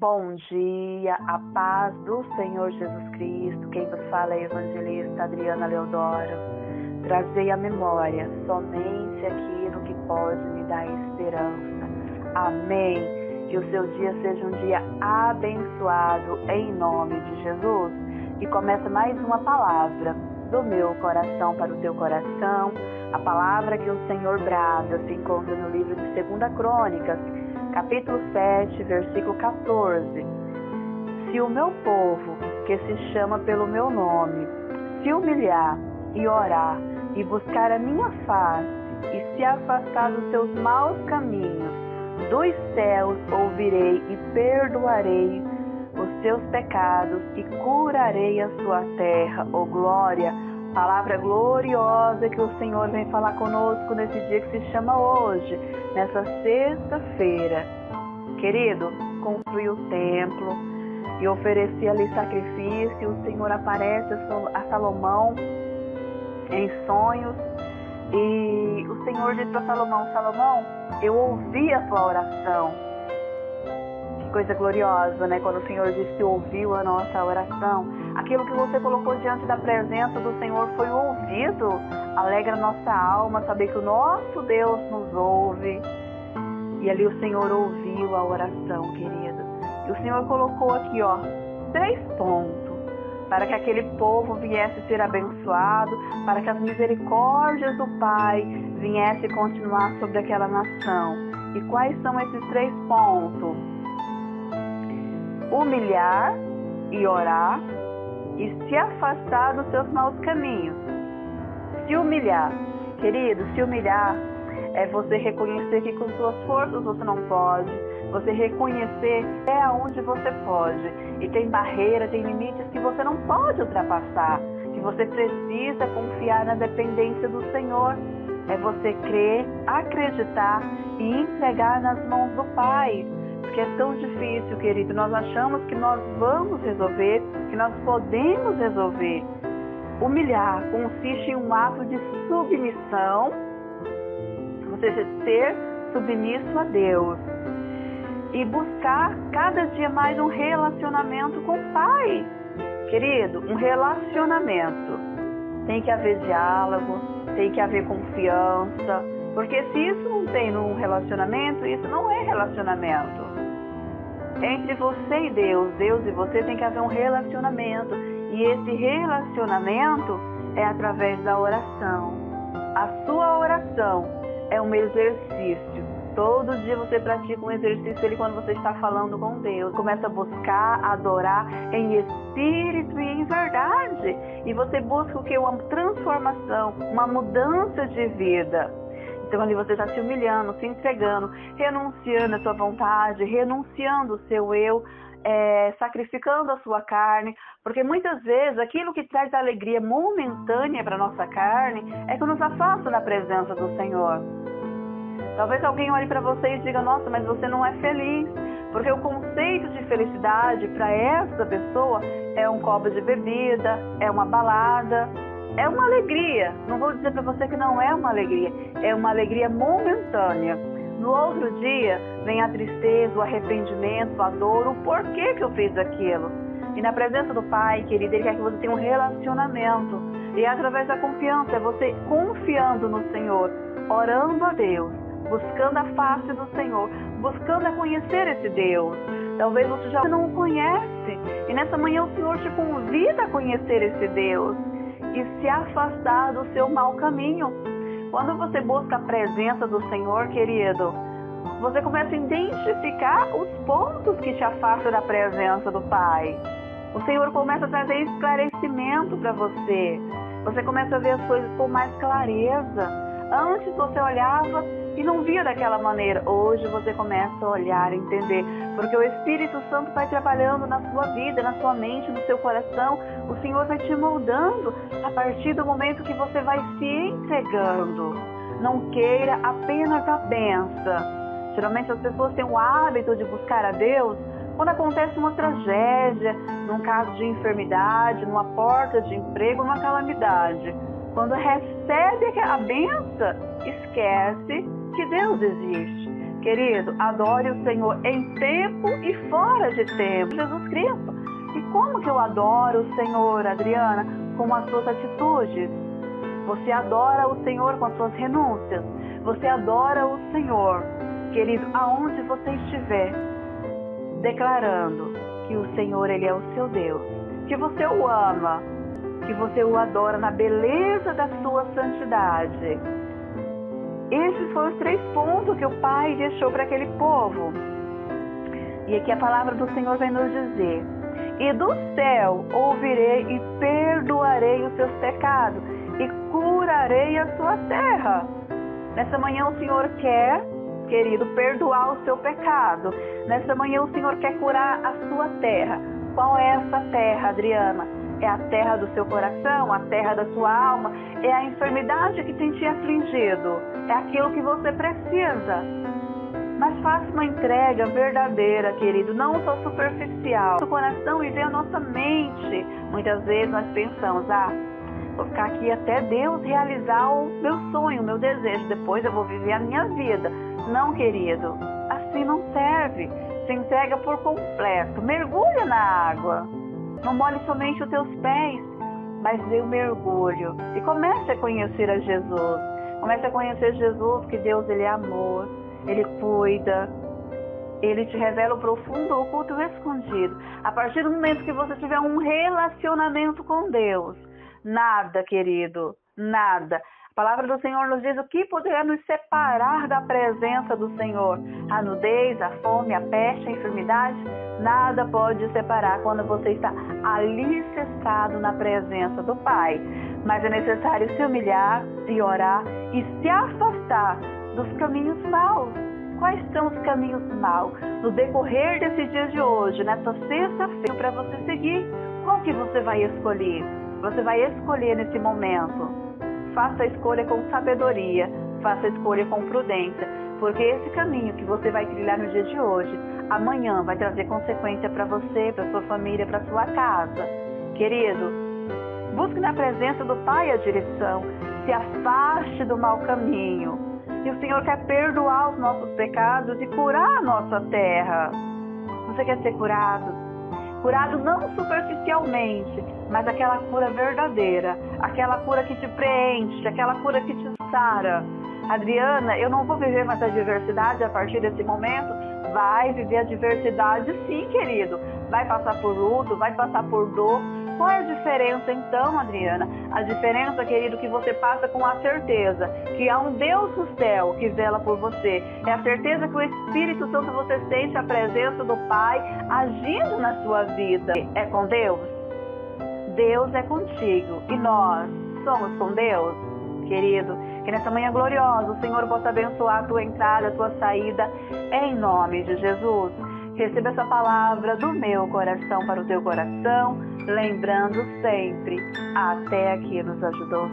Bom dia, a paz do Senhor Jesus Cristo. Quem vos fala é a evangelista Adriana Leodoro. Trazei à memória somente aquilo que pode me dar esperança. Amém. Que o seu dia seja um dia abençoado em nome de Jesus. E começa mais uma palavra do meu coração para o teu coração. A palavra que o Senhor brada se encontra no livro de 2 Crônicas capítulo 7, versículo 14. Se o meu povo, que se chama pelo meu nome, se humilhar e orar e buscar a minha face e se afastar dos seus maus caminhos, dos céus ouvirei e perdoarei os seus pecados e curarei a sua terra. Oh glória! Palavra gloriosa que o Senhor vem falar conosco nesse dia que se chama hoje, nessa sexta-feira. Querido, construí o templo e ofereci ali sacrifício. O Senhor aparece a Salomão em sonhos e o Senhor disse para Salomão: Salomão, eu ouvi a tua oração coisa gloriosa, né? Quando o Senhor disse que ouviu a nossa oração, aquilo que você colocou diante da presença do Senhor foi ouvido. Alegra nossa alma saber que o nosso Deus nos ouve. E ali o Senhor ouviu a oração, querido. E o Senhor colocou aqui, ó, três pontos para que aquele povo viesse ser abençoado, para que as misericórdias do Pai viessem continuar sobre aquela nação. E quais são esses três pontos? humilhar e orar e se afastar dos seus maus caminhos. Se humilhar, querido, se humilhar é você reconhecer que com suas forças você não pode, você reconhecer até onde você pode e tem barreiras, tem limites que você não pode ultrapassar, que você precisa confiar na dependência do Senhor. É você crer, acreditar e entregar nas mãos do Pai porque é tão difícil, querido. Nós achamos que nós vamos resolver, que nós podemos resolver. Humilhar consiste em um ato de submissão, você ser submisso a Deus e buscar cada dia mais um relacionamento com o Pai. Querido, um relacionamento. Tem que haver diálogo, tem que haver confiança, porque se isso não tem num relacionamento, isso não é relacionamento. Entre você e Deus, Deus e você tem que haver um relacionamento. E esse relacionamento é através da oração. A sua oração é um exercício. Todo dia você pratica um exercício ali quando você está falando com Deus. Começa a buscar, adorar em espírito e em verdade. E você busca o que? Uma transformação, uma mudança de vida. Então ali você está se humilhando, se entregando, renunciando a sua vontade, renunciando o seu eu, é, sacrificando a sua carne, porque muitas vezes aquilo que traz alegria momentânea para nossa carne é que nos afasta da presença do Senhor. Talvez alguém olhe para você e diga: Nossa, mas você não é feliz. Porque o conceito de felicidade para essa pessoa é um copo de bebida, é uma balada, é uma alegria. Não vou dizer para você que não é uma alegria. É uma alegria momentânea. No outro dia vem a tristeza, o arrependimento, a dor, o porquê que eu fiz aquilo. E na presença do Pai, querido, Ele quer que você tenha um relacionamento. E é através da confiança, é você confiando no Senhor, orando a Deus, buscando a face do Senhor, buscando a conhecer esse Deus. Talvez você já não o conhece. E nessa manhã o Senhor te convida a conhecer esse Deus e se afastar do seu mau caminho. Quando você busca a presença do Senhor, querido, você começa a identificar os pontos que te afastam da presença do Pai. O Senhor começa a trazer esclarecimento para você. Você começa a ver as coisas com mais clareza. Antes você olhava e não via daquela maneira. Hoje você começa a olhar, entender, porque o Espírito Santo vai trabalhando na sua vida, na sua mente, no seu coração. O Senhor vai te moldando a partir do momento que você vai se entregando. Não queira apenas a benção. Geralmente as pessoas têm o hábito de buscar a Deus quando acontece uma tragédia, num caso de enfermidade, numa porta de emprego, numa calamidade. Quando recebe a benção, esquece que Deus existe, Querido, adore o Senhor em tempo e fora de tempo. Jesus Cristo. E como que eu adoro o Senhor, Adriana? Com as suas atitudes. Você adora o Senhor com as suas renúncias. Você adora o Senhor, querido, aonde você estiver, declarando que o Senhor ele é o seu Deus, que você o ama, que você o adora na beleza da sua santidade. Esses foram os três pontos que o Pai deixou para aquele povo. E aqui a palavra do Senhor vem nos dizer: E do céu ouvirei e perdoarei os seus pecados, e curarei a sua terra. Nessa manhã o Senhor quer, querido, perdoar o seu pecado. Nessa manhã o Senhor quer curar a sua terra. Qual é essa terra, Adriana? É a terra do seu coração, a terra da sua alma, é a enfermidade que tem te afligido, é aquilo que você precisa. Mas faça uma entrega verdadeira, querido, não só superficial. O coração e ver a nossa mente. Muitas vezes nós pensamos, ah, vou ficar aqui até Deus realizar o meu sonho, o meu desejo. Depois eu vou viver a minha vida. Não, querido, assim não serve. Se entrega por completo. Mergulha na água. Não molhe somente os teus pés, mas dê o um mergulho. E comece a conhecer a Jesus. Comece a conhecer Jesus, que Deus ele é amor, ele cuida, ele te revela o profundo oculto escondido. A partir do momento que você tiver um relacionamento com Deus, nada, querido, nada. A palavra do Senhor nos diz o que poderá nos separar da presença do Senhor. A nudez, a fome, a peste, a enfermidade, nada pode separar quando você está alicerçado na presença do Pai. Mas é necessário se humilhar, se orar e se afastar dos caminhos maus. Quais são os caminhos maus? No decorrer desse dia de hoje, nessa sexta-feira, para você seguir, qual que você vai escolher? Você vai escolher nesse momento. Faça a escolha com sabedoria, faça a escolha com prudência, porque esse caminho que você vai trilhar no dia de hoje, amanhã vai trazer consequência para você, para sua família, para sua casa. Querido, busque na presença do Pai a direção, se afaste do mau caminho. E o Senhor quer perdoar os nossos pecados e curar a nossa terra. Você quer ser curado? curado não superficialmente, mas aquela cura verdadeira, aquela cura que te preenche, aquela cura que te sara. Adriana, eu não vou viver mais a diversidade a partir desse momento. Vai viver a diversidade, sim, querido. Vai passar por luto, vai passar por dor, qual é a diferença então, Adriana? A diferença, querido, que você passa com a certeza que há um Deus no céu que vela por você. É a certeza que o Espírito Santo você sente a presença do Pai agindo na sua vida. É com Deus? Deus é contigo. E nós somos com Deus? Querido, que nessa manhã gloriosa o Senhor possa abençoar a tua entrada, a tua saída, em nome de Jesus. Receba essa palavra do meu coração para o teu coração, lembrando sempre, até aqui nos ajudou